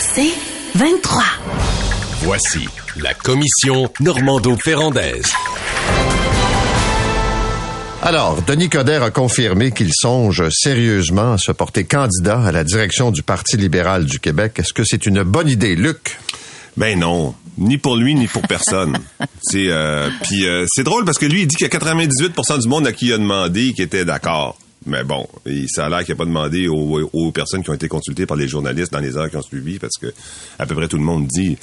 C'est 23. Voici la commission Normando-Ferrandaise. Alors, Denis Coderre a confirmé qu'il songe sérieusement à se porter candidat à la direction du Parti libéral du Québec. Est-ce que c'est une bonne idée, Luc? Ben non, ni pour lui ni pour personne. c'est euh, puis euh, c'est drôle parce que lui il dit qu'il y a 98% du monde à qui il a demandé qui était d'accord. Mais bon, ça a l'air qu'il n'a pas demandé aux, personnes qui ont été consultées par les journalistes dans les heures qui ont suivi, parce que à peu près tout le monde dit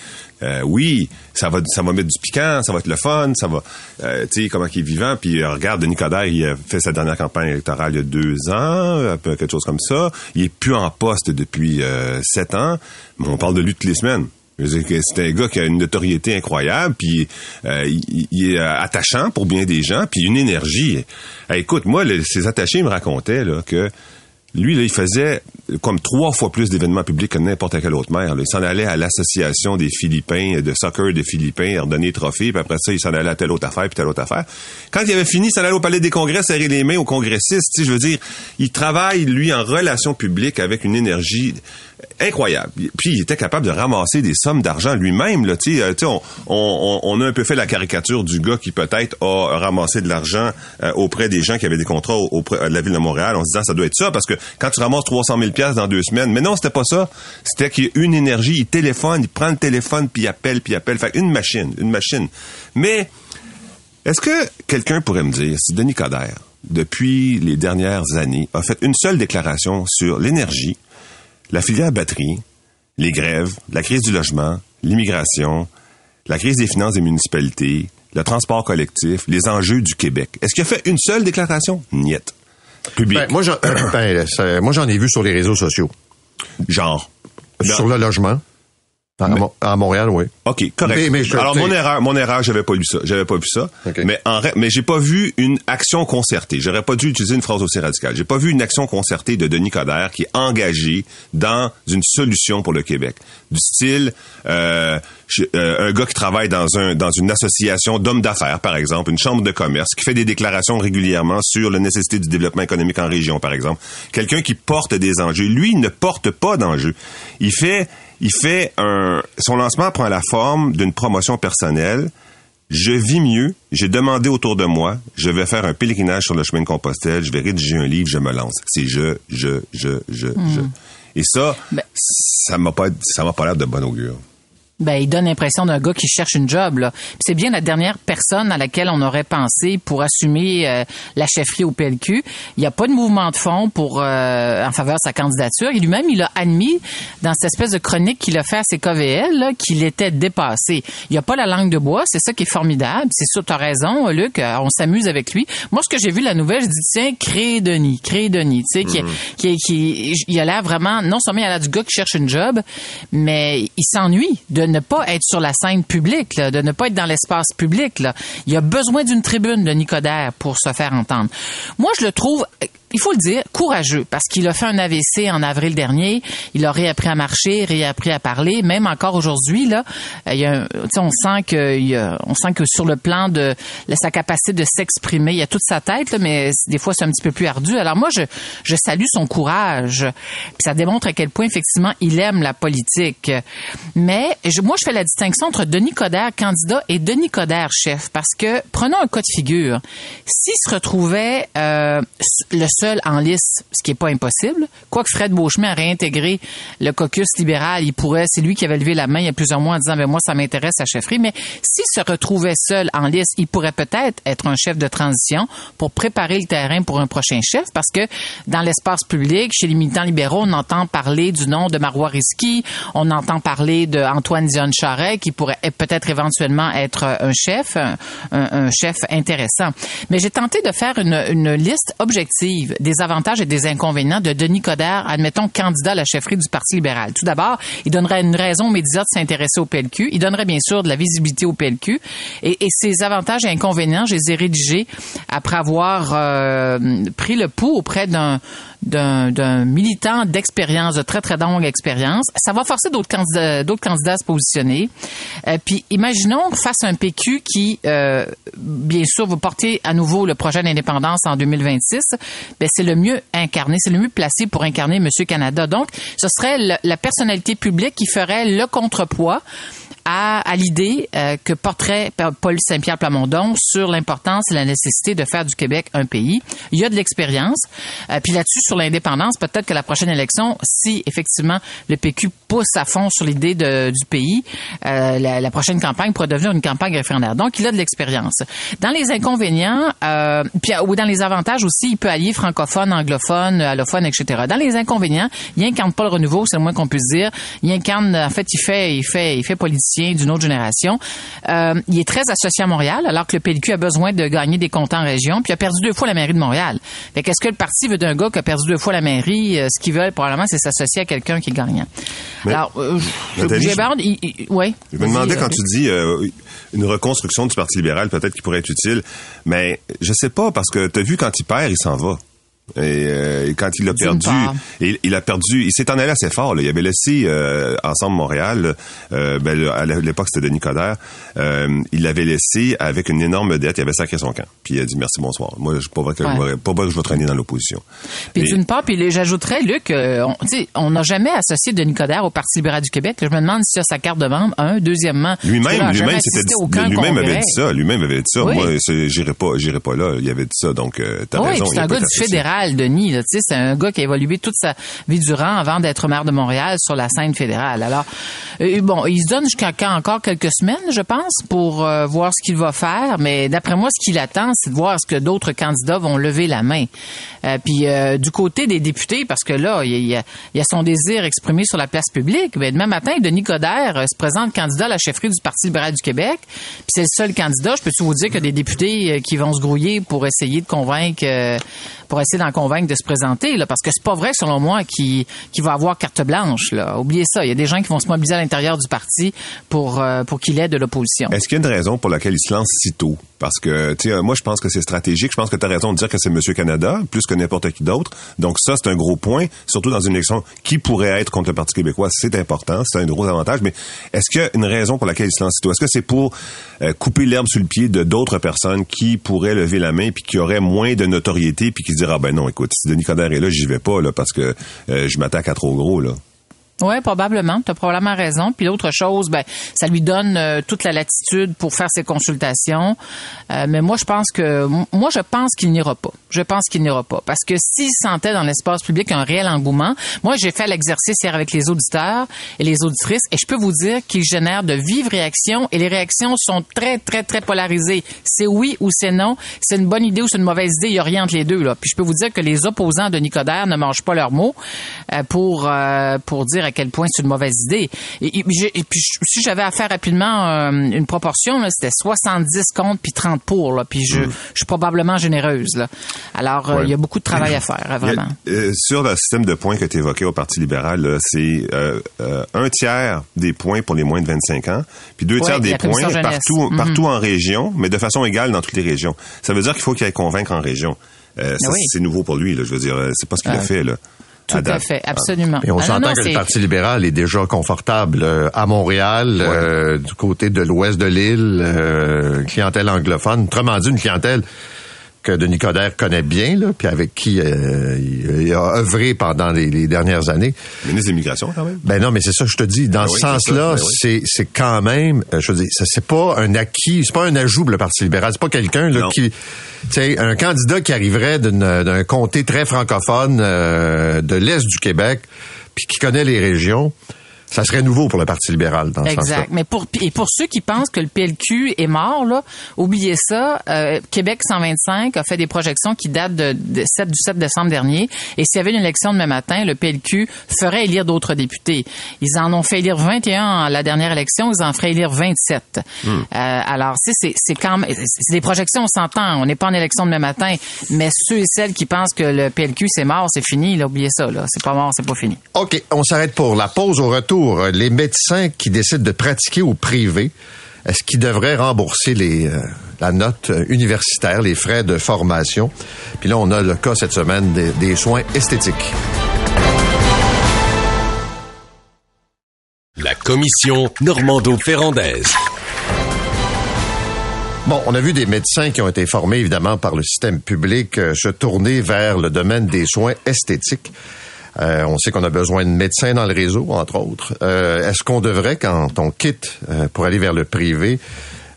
euh, oui, ça va, ça va mettre du piquant, ça va être le fun, ça va, euh, tu sais, comment il est vivant. Puis euh, regarde, Denis Coderre, il a fait sa dernière campagne électorale il y a deux ans, quelque chose comme ça. Il est plus en poste depuis sept ans, mais on parle de lui toutes les semaines. C'est un gars qui a une notoriété incroyable, puis euh, il, est euh, attachant pour bien des gens, puis une énergie. écoute, moi, ces attachés me racontaient là, que lui, là, il faisait comme trois fois plus d'événements publics que n'importe quel autre maire. Il s'en allait à l'association des Philippins, de soccer des Philippins, il redonnait trophée, puis après ça, il s'en allait à telle autre affaire, puis telle autre affaire. Quand il avait fini, il s'en allait au Palais des Congrès, serrer les mains aux congressistes. Je veux dire, il travaille, lui, en relation publique avec une énergie incroyable. Puis il était capable de ramasser des sommes d'argent lui-même. Là, tu sais, on, on, on, a un peu fait la caricature du gars qui peut-être a ramassé de l'argent euh, auprès des gens qui avaient des contrats auprès de la ville de Montréal en se disant ça doit être ça parce que quand tu ramasses 300 000 pièces dans deux semaines, mais non, c'était pas ça. C'était qu'il y a une énergie, il téléphone, il prend le téléphone puis il appelle puis il appelle. Fait une machine, une machine. Mais est-ce que quelqu'un pourrait me dire si Denis Coderre depuis les dernières années a fait une seule déclaration sur l'énergie la filière batterie, les grèves, la crise du logement, l'immigration, la crise des finances des municipalités, le transport collectif, les enjeux du Québec. Est-ce qu'il a fait une seule déclaration? Niet. Public. Ben, moi, j'en, ben, moi, j'en ai vu sur les réseaux sociaux. Genre. Sur le logement. À, Montréal, oui. OK, correct. Alors mon erreur, mon erreur, j'avais pas lu ça, j'avais pas vu ça. Mais en mais j'ai pas vu une action concertée. J'aurais pas dû utiliser une phrase aussi radicale. J'ai pas vu une action concertée de Denis Coderre qui est engagé dans une solution pour le Québec, du style euh, euh, un gars qui travaille dans un dans une association d'hommes d'affaires, par exemple, une chambre de commerce, qui fait des déclarations régulièrement sur la nécessité du développement économique en région, par exemple. Quelqu'un qui porte des enjeux. Lui, il ne porte pas d'enjeux. Il fait il fait un, son lancement prend la forme d'une promotion personnelle. Je vis mieux. J'ai demandé autour de moi. Je vais faire un pèlerinage sur le chemin de Compostelle. Je vais rédiger un livre. Je me lance. C'est je, je, je, je, je. Hmm. Et ça, ben ça m'a pas, ça m'a pas l'air de bon augure ben, il donne l'impression d'un gars qui cherche une job. Là. C'est bien la dernière personne à laquelle on aurait pensé pour assumer euh, la chefferie au PLQ. Il n'y a pas de mouvement de fond pour euh, en faveur de sa candidature. Et lui-même, il a admis dans cette espèce de chronique qu'il a fait à ses KVL qu'il était dépassé. Il n'y a pas la langue de bois. C'est ça qui est formidable. C'est sûr, tu as raison, Luc. Euh, on s'amuse avec lui. Moi, ce que j'ai vu la nouvelle, je dis tiens, créer Denis, créer Denis. Tu sais, qui, mm. qui, qui, il a l'air vraiment non seulement il a l'air du gars qui cherche une job, mais il s'ennuie de ne pas être sur la scène publique, de ne pas être dans l'espace public. Là. Il y a besoin d'une tribune de Nicodère pour se faire entendre. Moi, je le trouve il faut le dire, courageux, parce qu'il a fait un AVC en avril dernier. Il a réappris à marcher, réappris à parler. Même encore aujourd'hui, là, il y a, on sent que, on sent que sur le plan de sa capacité de s'exprimer, il y a toute sa tête, mais des fois c'est un petit peu plus ardu. Alors moi, je, je salue son courage. ça démontre à quel point effectivement il aime la politique. Mais moi, je fais la distinction entre Denis Coderre candidat et Denis Coderre chef, parce que prenons un cas de figure. S'il se retrouvait euh, le seul en liste, ce qui est pas impossible. Quoique Fred Beauchemin a réintégré le caucus libéral, il pourrait, c'est lui qui avait levé la main il y a plusieurs mois en disant, ben moi, ça m'intéresse à chefferie. Mais s'il se retrouvait seul en liste, il pourrait peut-être être un chef de transition pour préparer le terrain pour un prochain chef parce que dans l'espace public, chez les militants libéraux, on entend parler du nom de Marois Risky, on entend parler d'Antoine Dion Charret qui pourrait peut-être éventuellement être un chef, un, chef intéressant. Mais j'ai tenté de faire une liste objective des avantages et des inconvénients de Denis Coderre, admettons, candidat à la chefferie du Parti libéral. Tout d'abord, il donnerait une raison médiatique de s'intéresser au PLQ. Il donnerait bien sûr de la visibilité au PLQ. Et, et ces avantages et inconvénients, je les ai rédigés après avoir euh, pris le pouls auprès d'un d'un militant d'expérience, de très très longue expérience. Ça va forcer d'autres candidats, d'autres candidats à se positionner. Euh, puis imaginons face à un PQ qui, euh, bien sûr, va porter à nouveau le projet d'indépendance en 2026. Ben c'est le mieux incarné, c'est le mieux placé pour incarner Monsieur Canada. Donc, ce serait la personnalité publique qui ferait le contrepoids à, à l'idée euh, que porterait Paul Saint-Pierre Plamondon sur l'importance et la nécessité de faire du Québec un pays. Il y a de l'expérience. Euh, puis là-dessus, sur l'indépendance, peut-être que la prochaine élection, si effectivement le PQ pousse à fond sur l'idée du pays, euh, la, la, prochaine campagne pourrait devenir une campagne référendaire. Donc, il a de l'expérience. Dans les inconvénients, puis ou dans les avantages aussi, il peut allier francophone, anglophone, allophone, etc. Dans les inconvénients, il incarne pas le renouveau, c'est le moins qu'on puisse dire. Il incarne, en fait, il fait, il fait, il fait politicien d'une autre génération. Euh, il est très associé à Montréal, alors que le PLQ a besoin de gagner des comptes en région, puis il a perdu deux fois la mairie de Montréal. Fait qu'est-ce que le parti veut d'un gars qui a perdu deux fois la mairie? Euh, ce qu'ils veulent, probablement, c'est s'associer à quelqu'un qui est gagnant. alors, euh, Nathalie, je, ouais, je me demandais quand tu dis une reconstruction du Parti libéral, peut-être qui pourrait être utile, mais je sais pas, parce que tu as vu quand il perd, il s'en va. Et, euh, quand il a perdu, il, il, a perdu, il s'est en allé assez fort. Là. Il avait laissé euh, ensemble Montréal. Euh, ben, à l'époque c'était Denis Coderre. Euh, il l'avait laissé avec une énorme dette. Il avait sacré son camp. Puis il a dit merci bonsoir. Moi je pas vrai que, pas que je vais traîner dans l'opposition. Puis d'une part, puis j'ajouterais Luc, on n'a jamais associé Denis Coderre au Parti libéral du Québec. je me demande s'il a sa carte de membre. Un, deuxièmement, lui-même, lui-même c'était lui-même avait dit ça. Lui-même avait dit ça. Moi j'irai pas, j'irai pas là. Il avait dit ça. Donc t'as oui, raison. C'est un gars du fédéral Denis. C'est un gars qui a évolué toute sa vie durant avant d'être maire de Montréal sur la scène fédérale. Alors, euh, bon, il se donne jusqu'à encore quelques semaines, je pense, pour euh, voir ce qu'il va faire. Mais d'après moi, ce qu'il attend, c'est de voir ce que d'autres candidats vont lever la main. Euh, puis du côté des députés, parce que là, il y, a, son désir exprimé sur la place publique. Mais demain matin, Denis Coderre se présente candidat à la chefferie du Parti libéral du Québec. Puis c'est le seul candidat. Je peux vous dire a des députés qui vont se grouiller pour essayer de convaincre, pour essayer d'en convaincre de se présenter, parce que c'est pas vrai, selon moi, qu'il va avoir carte blanche. Oubliez ça. Il y a des gens qui vont se mobiliser à l'intérieur du parti pour, euh, pour qu'il ait de l'opposition. Est-ce qu'il y a une raison pour laquelle il se lance si tôt? Parce que, moi, je pense que c'est stratégique. Je pense que tu raison de dire que c'est Monsieur Canada, plus que n'importe qui d'autre. Donc ça, c'est un gros point, surtout dans une élection qui pourrait être contre le Parti québécois. C'est important, c'est un gros avantage. Mais est-ce qu'il y a une raison pour laquelle il se lance? Est-ce que c'est pour euh, couper l'herbe sur le pied de d'autres personnes qui pourraient lever la main puis qui auraient moins de notoriété puis qui se ah ben non, écoute, si Denis Coderre est là, j'y vais pas, là, parce que euh, je m'attaque à trop gros, là? Oui, probablement. Tu as probablement raison. Puis l'autre chose, ben, ça lui donne euh, toute la latitude pour faire ses consultations. Euh, mais moi, je pense que moi, je pense qu'il n'ira pas. Je pense qu'il n'ira pas. Parce que s'il sentait dans l'espace public un réel engouement, moi, j'ai fait l'exercice hier avec les auditeurs et les auditrices, et je peux vous dire qu'il génère de vives réactions, et les réactions sont très, très, très polarisées. C'est oui ou c'est non. C'est une bonne idée ou c'est une mauvaise idée. Il n'y les deux. Là. Puis je peux vous dire que les opposants de Nicodère ne mangent pas leurs mots euh, pour, pour dire à quel point c'est une mauvaise idée. Et, puis, si j'avais à faire rapidement euh, une proportion, c'était 70 contre puis 30 pour. Là, puis je, mm. je suis probablement généreuse. Là. Alors, euh, il y a beaucoup de travail à faire, vraiment. Euh, sur le système de points que tu évoquais au Parti libéral, c'est un tiers des points pour les moins de 25 ans, puis deux tiers des points partout, mm-hmm. partout en région, mais de façon égale dans toutes les régions. Ça veut dire qu'il faut qu'il aille convaincre en région. ça, c'est nouveau pour lui. Là, je veux dire, c'est pas ce qu'il a fait. Là. Tout à, fait, absolument. Et on s'entend que le Parti libéral est déjà confortable euh, à Montréal, euh, du côté de l'ouest de l'île, euh, clientèle anglophone. Autrement dit, une clientèle que Denis Coderre connaît bien, là, puis avec qui euh, il, a œuvré pendant les, dernières années. Ministre de l'immigration, quand même. Ben non, mais c'est ça, je te dis. Dans ben ce sens-là, ben c'est c'est quand même, euh, je veux dire, c'est pas un acquis, c'est pas un ajout le Parti libéral. C'est pas quelqu'un là qui, tu sais, un candidat qui arriverait d'un comté très francophone euh, de l'est du Québec, puis qui connaît les régions Ça serait nouveau pour le Parti libéral dans ce sens-là. Exact. Mais pour et pour ceux qui pensent que le PLQ est mort, là, oubliez ça. Euh, Québec 125 a fait des projections qui datent de, de 7, du 7 décembre dernier. Et s'il y avait une élection demain matin, le PLQ ferait élire d'autres députés. Ils en ont fait élire 21 à la dernière élection, ils en feraient élire 27. Hmm. Euh, alors, c'est c'est c'est quand même c'est des projections, on s'entend. On n'est pas en élection demain matin, mais ceux et celles qui pensent que le PLQ c'est mort, c'est fini. Là, oubliez ça. Là, c'est pas mort, c'est pas fini. OK, on s'arrête pour la pause au retour. Les médecins qui décident de pratiquer au privé, est-ce qu'ils devraient rembourser les, euh, la note universitaire, les frais de formation? Puis là, on a le cas cette semaine des, des soins esthétiques. La commission Normando-Ferrandaise. Bon, on a vu des médecins qui ont été formés évidemment par le système public euh, se tourner vers le domaine des soins esthétiques. Euh, on sait qu'on a besoin de médecins dans le réseau, entre autres. Euh, Est-ce qu'on devrait, quand on quitte euh, pour aller vers le privé,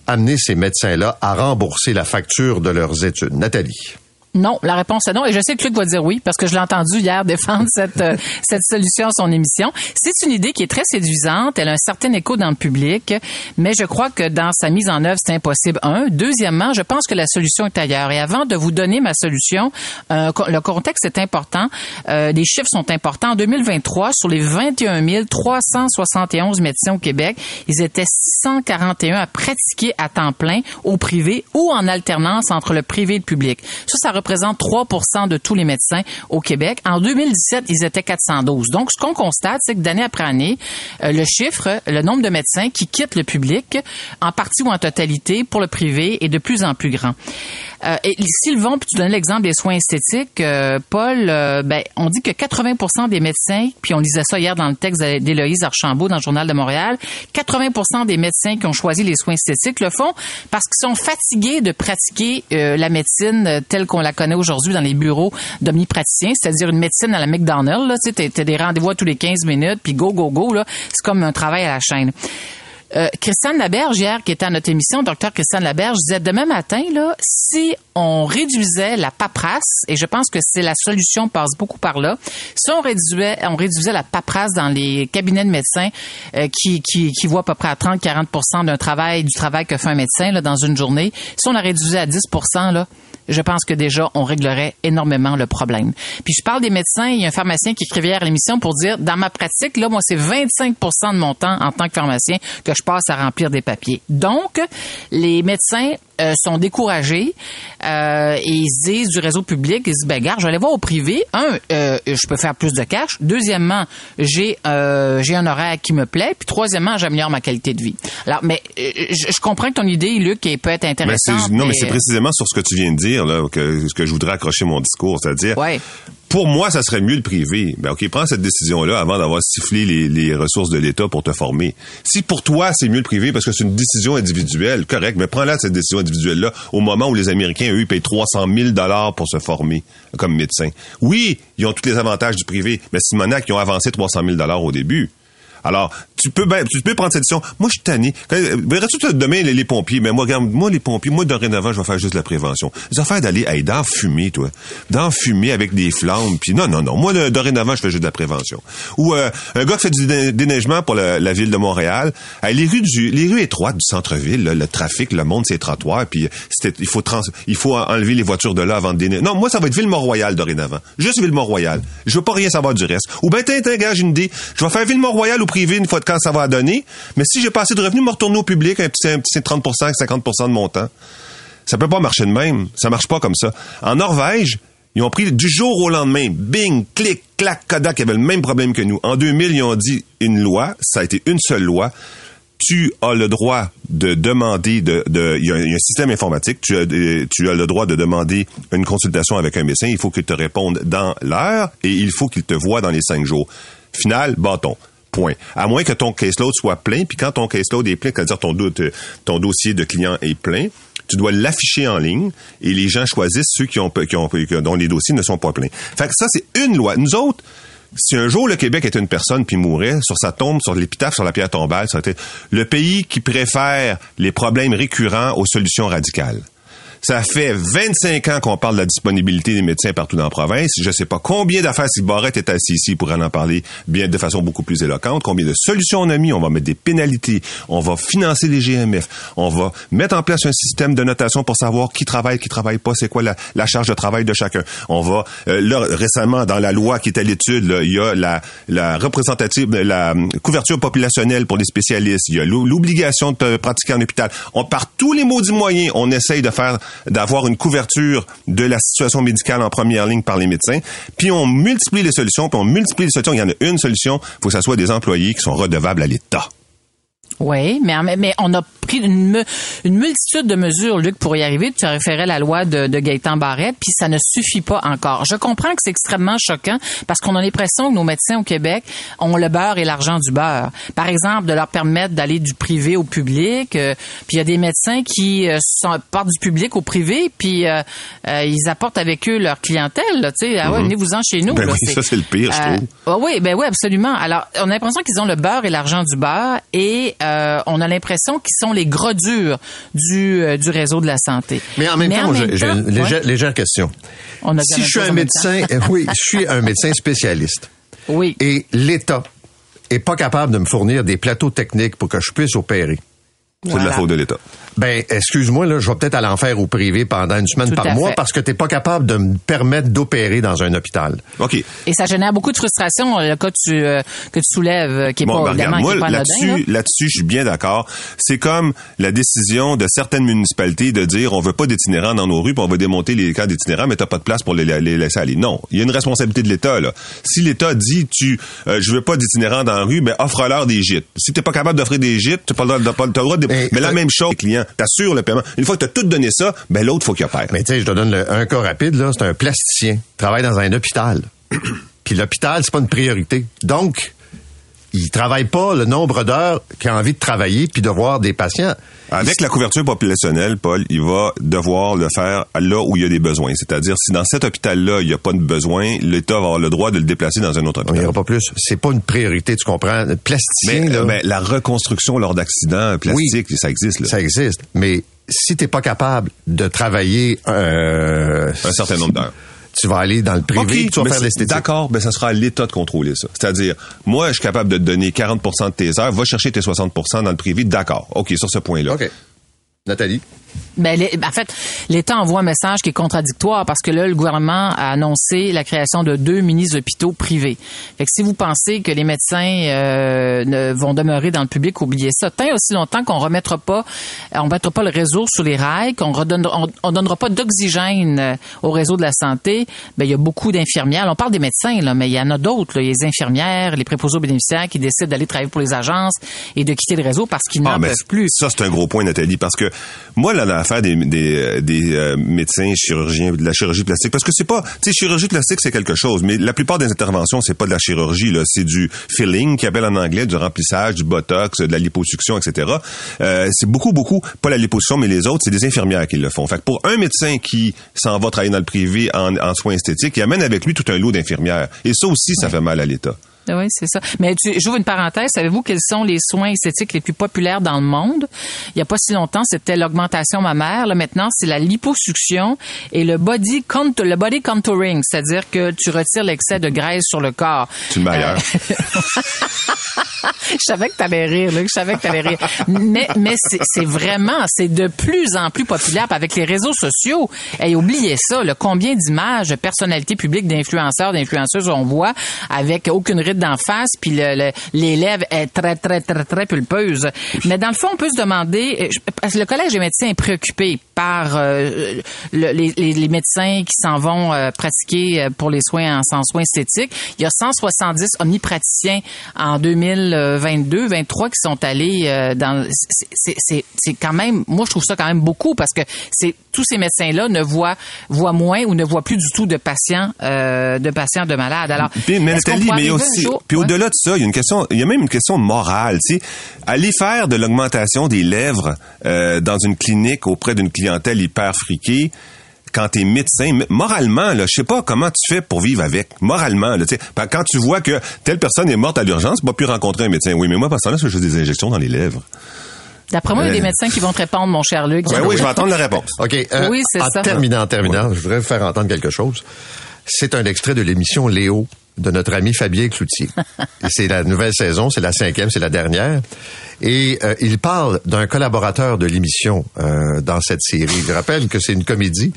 amener ces médecins-là à rembourser la facture de leurs études? Nathalie. Non, la réponse est non. Et je sais que Luc va dire oui, parce que je l'ai entendu hier défendre cette, euh, cette solution à son émission. C'est une idée qui est très séduisante. Elle a un certain écho dans le public, mais je crois que dans sa mise en œuvre, c'est impossible. Un. Deuxièmement, je pense que la solution est ailleurs. Et avant de vous donner ma solution, euh, le contexte est important. Euh, les chiffres sont importants. En 2023, sur les 21 371 médecins au Québec, ils étaient 641 à pratiquer à temps plein au privé ou en alternance entre le privé et le public. Ça représente 3 de tous les médecins au Québec. En 2017, ils étaient 412. Donc, ce qu'on constate, c'est que d'année après année, euh, le chiffre, le nombre de médecins qui quittent le public, en partie ou en totalité, pour le privé, est de plus en plus grand. Euh, et Sylvain, puis tu donnes l'exemple des soins esthétiques, euh, Paul, euh, ben, on dit que 80% des médecins, puis on lisait ça hier dans le texte d'Éloïse Archambault dans le Journal de Montréal, 80% des médecins qui ont choisi les soins esthétiques le font parce qu'ils sont fatigués de pratiquer euh, la médecine telle qu'on la connaît aujourd'hui dans les bureaux d'omnipraticiens, c'est-à-dire une médecine à la McDonald's, tu sais, des rendez-vous tous les 15 minutes, puis go, go, go, c'est comme un travail à la chaîne. Euh, Christiane Laberge, hier, qui était à notre émission, docteur Christiane Laberge, disait demain matin, là, si on réduisait la paperasse, et je pense que c'est la solution passe beaucoup par là, si on réduisait, on réduisait la paperasse dans les cabinets de médecins euh, qui, qui, qui voient à peu près à 30-40 d'un travail, du travail que fait un médecin là, dans une journée, si on la réduisait à 10 là, je pense que déjà, on réglerait énormément le problème. Puis je parle des médecins, il y a un pharmacien qui écrivait hier à l'émission pour dire, dans ma pratique, là, moi, c'est 25% de mon temps en tant que pharmacien que je passe à remplir des papiers. Donc, les médecins euh, sont découragés euh, et ils se disent du réseau public, ils se disent, ben gars, je vais aller voir au privé. Un, euh, je peux faire plus de cash. Deuxièmement, j'ai j'ai un horaire qui me plaît. Puis troisièmement, j'améliore ma qualité de vie. Alors, mais je, je comprends que ton idée, Luc, elle peut être intéressante. non, mais c'est précisément sur ce que tu viens de dire là que, que je voudrais accrocher mon discours, c'est-à-dire Ouais. Pour moi, ça serait mieux le privé. Ben ok, prends cette décision-là avant d'avoir sifflé les, ressources de l'État pour te former. Si pour toi c'est mieux le privé parce que c'est une décision individuelle, correct, mais prends-la cette décision individuelle-là au moment où les Américains eux payent 300 000 dollars pour se former comme médecin. Oui, ils ont tous les avantages du privé, mais Simonac ils ont avancé 300 000 dollars au début. Alors, tu peux ben, tu peux prendre cette décision. Moi, je suis tanné. Verrais-tu toi, demain les, les pompiers? Mais moi, regarde, moi, les pompiers, moi, dorénavant, je vais faire juste la prévention. Les affaires d'aller, hey, d'en fumer, toi. D'en fumer avec des flammes. Puis non, non, non. Moi, dorénavant, je fais juste de la prévention. Ou euh, un gars qui fait du dé- déneigement pour la, la ville de Montréal. Les rues du, les rues étroites du centre-ville, le trafic, le monde, c'est trottoir. Puis c'était- il faut trans, il faut enlever les voitures de là avant de déneiger. Non, moi, ça va être Ville-Mont-Royal dorénavant. Juste Ville-Mont-Royal. Je veux pas rien savoir du reste. Ou ben, t'as j'ai une idée. Je vais faire Ville-Mont-Royal au privé une fois de quand ça va donner. Mais si j'ai pas assez de revenus, me retourner au public un petit, un petit 30 50% de mon temps. Ça peut pas marcher de même. Ça marche pas comme ça. En Norvège, ils ont pris du jour au lendemain, bing, clic, clac, Kodak avait le même problème que nous. En 2000, ils ont dit une loi, ça a été une seule loi. Tu as le droit de demander de, de- il, y a, un- il y a un système informatique, tu as, euh, tu as le droit de demander une consultation avec un médecin, il faut qu'il te réponde dans l'heure et il faut qu'il te voie dans les cinq jours. Final, bâton. Point. À moins que ton caseload soit plein, puis quand ton caseload est plein, c'est-à-dire ton, ton dossier de client est plein, tu dois l'afficher en ligne et les gens choisissent ceux qui ont, qui ont, dont les dossiers ne sont pas pleins. Fait que ça, c'est une loi. Nous autres, si un jour le Québec était une personne puis mourait, sur sa tombe, sur l'épitaphe, sur la pierre tombale, ça aurait été le pays qui préfère les problèmes récurrents aux solutions radicales. Ça fait 25 ans qu'on parle de la disponibilité des médecins partout dans la province. Je sais pas combien d'affaires si Barrette est assis ici pour en parler bien de façon beaucoup plus éloquente. Combien de solutions on a mis. On va mettre des pénalités. On va financer les GMF. On va mettre en place un système de notation pour savoir qui travaille, qui travaille pas. C'est quoi la, charge de travail de chacun. On va, euh, là, récemment, dans la loi qui est à l'étude, il y a la, la représentative, la couverture populationnelle pour les spécialistes. Il y a l'obligation de pratiquer en hôpital. On part tous les maudits moyens. On essaye de faire, d'avoir une couverture de la situation médicale en première ligne par les médecins. Puis on multiplie les solutions, puis on multiplie les solutions. Il y en a une solution. Il faut que ce soit des employés qui sont redevables à l'État. Oui, mais, mais on a pris une, une multitude de mesures, Luc, pour y arriver. Tu as référé à la loi de, de Gaëtan Barret, puis ça ne suffit pas encore. Je comprends que c'est extrêmement choquant parce qu'on a l'impression que nos médecins au Québec ont le beurre et l'argent du beurre. Par exemple, de leur permettre d'aller du privé au public. Euh, puis il y a des médecins qui euh, sont, partent du public au privé, puis euh, ils apportent avec eux leur clientèle. Tu sais, ah ouais, mm-hmm. venez-vous-en chez nous. Ben oui, ça c'est le pire, je trouve. Ah oui, ben oui, absolument. Alors, on a l'impression qu'ils ont le beurre et l'argent du beurre et euh, on a l'impression qu'ils sont les gros durs du, euh, du réseau de la santé. Mais en même temps, j'ai une légère, question. si je suis un médecin, oui, je suis un médecin spécialiste. Oui. Et l'État est pas capable de me fournir des plateaux techniques pour que je puisse opérer. C'est de la faute de l'État. Ben, excuse-moi, là, je vais peut-être aller en faire au privé pendant une semaine par mois parce que tu n'es pas capable de me permettre d'opérer dans un hôpital. OK. Et ça génère beaucoup de frustration, le cas que tu, euh, que tu soulèves, euh, qui est pas, ben, regarde, moi, là-dessus, là-dessus, je suis bien d'accord. C'est comme la décision de certaines municipalités de dire on veut pas d'itinérants dans nos rues, puis on va démonter les camps d'itinérants, mais t'as pas de place pour les, les, laisser aller. Non. Il y a une responsabilité de l'État, là. Si l'État dit tu, euh, je veux pas d'itinérants dans la rue, ben, offre-leur des gîtes. Si t'es pas capable d'offrir des gîtes, tu pas le droit de, mais, la même chose, les clients, t'assures le paiement. Une fois que tu as tout donné ça, ben l'autre, faut qu'il opère. Mais tu sais, je te donne un cas rapide, là. C'est un plasticien. Il travaille dans un hôpital. Puis l'hôpital, c'est pas une priorité. Donc, il travaille pas le nombre d'heures qu'il a envie de travailler puis de voir des patients. Avec la couverture populationnelle, Paul, il va devoir le faire là où il y a des besoins. C'est-à-dire, si dans cet hôpital-là, il n'y a pas de besoin, l'État va avoir le droit de le déplacer dans un autre hôpital. Il n'y aura pas plus. C'est pas une priorité, tu comprends? Plasticien, mais, là, mais la reconstruction lors d'accidents plastiques, ça existe. Là. Ça existe. Mais si t'es pas capable de travailler euh, un certain nombre d'heures tu vas aller dans le privé, tu vas faire l'esthétique. D'accord, mais ça sera à l'État de contrôler ça. C'est-à-dire, moi, je suis capable de te donner 40% de tes heures, va chercher tes 60% dans le privé, d'accord. OK, sur ce point-là. OK. Nathalie? Ben, en fait, l'État envoie un message qui est contradictoire parce que là, le gouvernement a annoncé la création de deux mini-hôpitaux privés. Fait que si vous pensez que les médecins euh, ne, vont demeurer dans le public, oubliez ça. Tant aussi longtemps qu'on remettra pas, on mettra pas le réseau sous les rails, qu'on redonnera, on, donnera pas d'oxygène euh, au réseau de la santé, ben il y a beaucoup d'infirmières. On parle des médecins là, mais il y en a d'autres. Les infirmières, les préposés aux bénéficiaires qui décident d'aller travailler pour les agences et de quitter le réseau parce qu'ils ah, n'en peuvent plus. Ça c'est un gros point, Nathalie, parce que moi là, l'affaire des, des, des euh, médecins, chirurgiens, de la chirurgie plastique, parce que c'est pas, tu sais, chirurgie plastique c'est quelque chose, mais la plupart des interventions c'est pas de la chirurgie là, c'est du filling, qui appelle en anglais du remplissage, du botox, de la liposuction, etc. Euh, c'est beaucoup, beaucoup, pas la liposuction, mais les autres, c'est des infirmières qui le font. Fait que pour un médecin qui s'en va travailler dans le privé en, en soins esthétiques, il amène avec lui tout un lot d'infirmières. Et ça aussi, ça fait mal à l'État. Oui, c'est ça. Mais tu, j'ouvre une parenthèse. Savez-vous quels sont les soins esthétiques les plus populaires dans le monde? Il n'y a pas si longtemps, c'était l'augmentation mammaire. Là, maintenant, c'est la liposuction et le body contour, le body contouring, c'est-à-dire que tu retires l'excès de graisse sur le corps. Une meilleure. je savais que t'allais rire, là. Je savais que t'allais rire. Mais, mais c'est vraiment, c'est de plus en plus populaire avec les réseaux sociaux. Et oubliez ça, le combien d'images de personnalités publiques, d'influenceurs, d'influenceuses on voit avec aucune ride d'en face, puis lèvres est très, très, très, très pulpeuse. Mais dans le fond, on peut se demander, parce que le Collège des médecins est préoccupé par euh, les, les, médecins qui s'en vont euh, pratiquer euh, pour les soins en, en soins esthétiques. Il y a 170 omnipraticiens en 2022, 23 qui sont allés dans. C'est quand même, moi je trouve ça quand même beaucoup parce que c'est tous ces médecins-là ne voient voient moins ou ne voient plus du tout de patients de patients de malades. Alors, mais, mais aussi, puis au-delà de ça, il y a une question, il y a même une question morale. Tu sais, aller faire de l'augmentation des lèvres dans une clinique auprès d'une cliente clientèle hyper friquée, quand t'es médecin, moralement, là, je sais pas comment tu fais pour vivre avec. Moralement, là, quand tu vois que telle personne est morte à l'urgence, tu pas pu rencontrer un médecin. Oui, mais moi, parce que là, je fais des injections dans les lèvres. D'après moi, il y a des médecins qui vont te répondre, mon cher Luc. Ben oui, je vais attendre la réponse. OK. euh, Oui, c'est en ça. terminant, en terminant, je voudrais vous faire entendre quelque chose. C'est un extrait de l'émission Léo de notre ami Fabien Cloutier. C'est la nouvelle saison, c'est la cinquième, c'est la dernière. Et euh, il parle d'un collaborateur de l'émission euh, dans cette série. Je rappelle que c'est une comédie,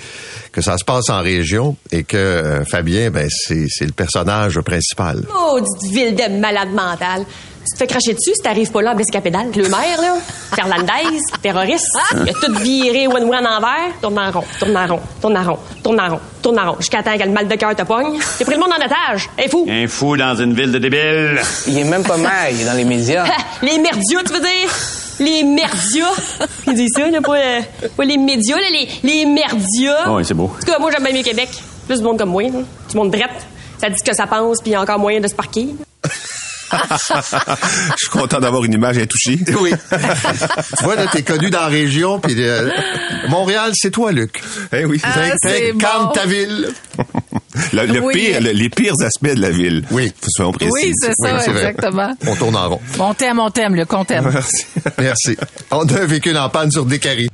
que ça se passe en région et que euh, Fabien, ben c'est c'est le personnage principal. Maudite ville de malade mentale. Tu te fais cracher dessus si t'arrives pas là à blesser pédale. Le maire, là, Ferlandez, terroriste, il a tout viré one-one en envers. Tourne en rond, tourne en rond, tourne en rond, tourne en rond, tourne en rond. Jusqu'à temps que le mal de cœur te pogne. T'es pris le monde en otage. Hey, fou. Un fou dans une ville de débiles. Il est même pas maire, il est dans les médias. Les merdias, tu veux dire? Les merdias. Ils disent ça, là, pas, euh, pas les médias, là, les, les merdias. Ouais, c'est beau. En tout cas, moi, j'aime bien mieux Québec. Plus de monde comme moi, là. Du monde drette. Ça dit ce que ça pense, puis il y a encore moyen de se parquer. Je suis content d'avoir une image intouchée. Oui. tu vois, là, t'es connu dans la région, puis euh, Montréal, c'est toi, Luc. Eh oui. Ah, c'est calme bon. ta ville. Le, le Oui. pire, le- les pires aspects de la ville. Oui. Faut soyons précis. Oui, c'est ça, Oui, c'est vrai. exactement. On tourne en rond. On t'aime, on t'aime, Luc, on t'aime. Merci. Merci. On a un véhicule en panne sur Décarie.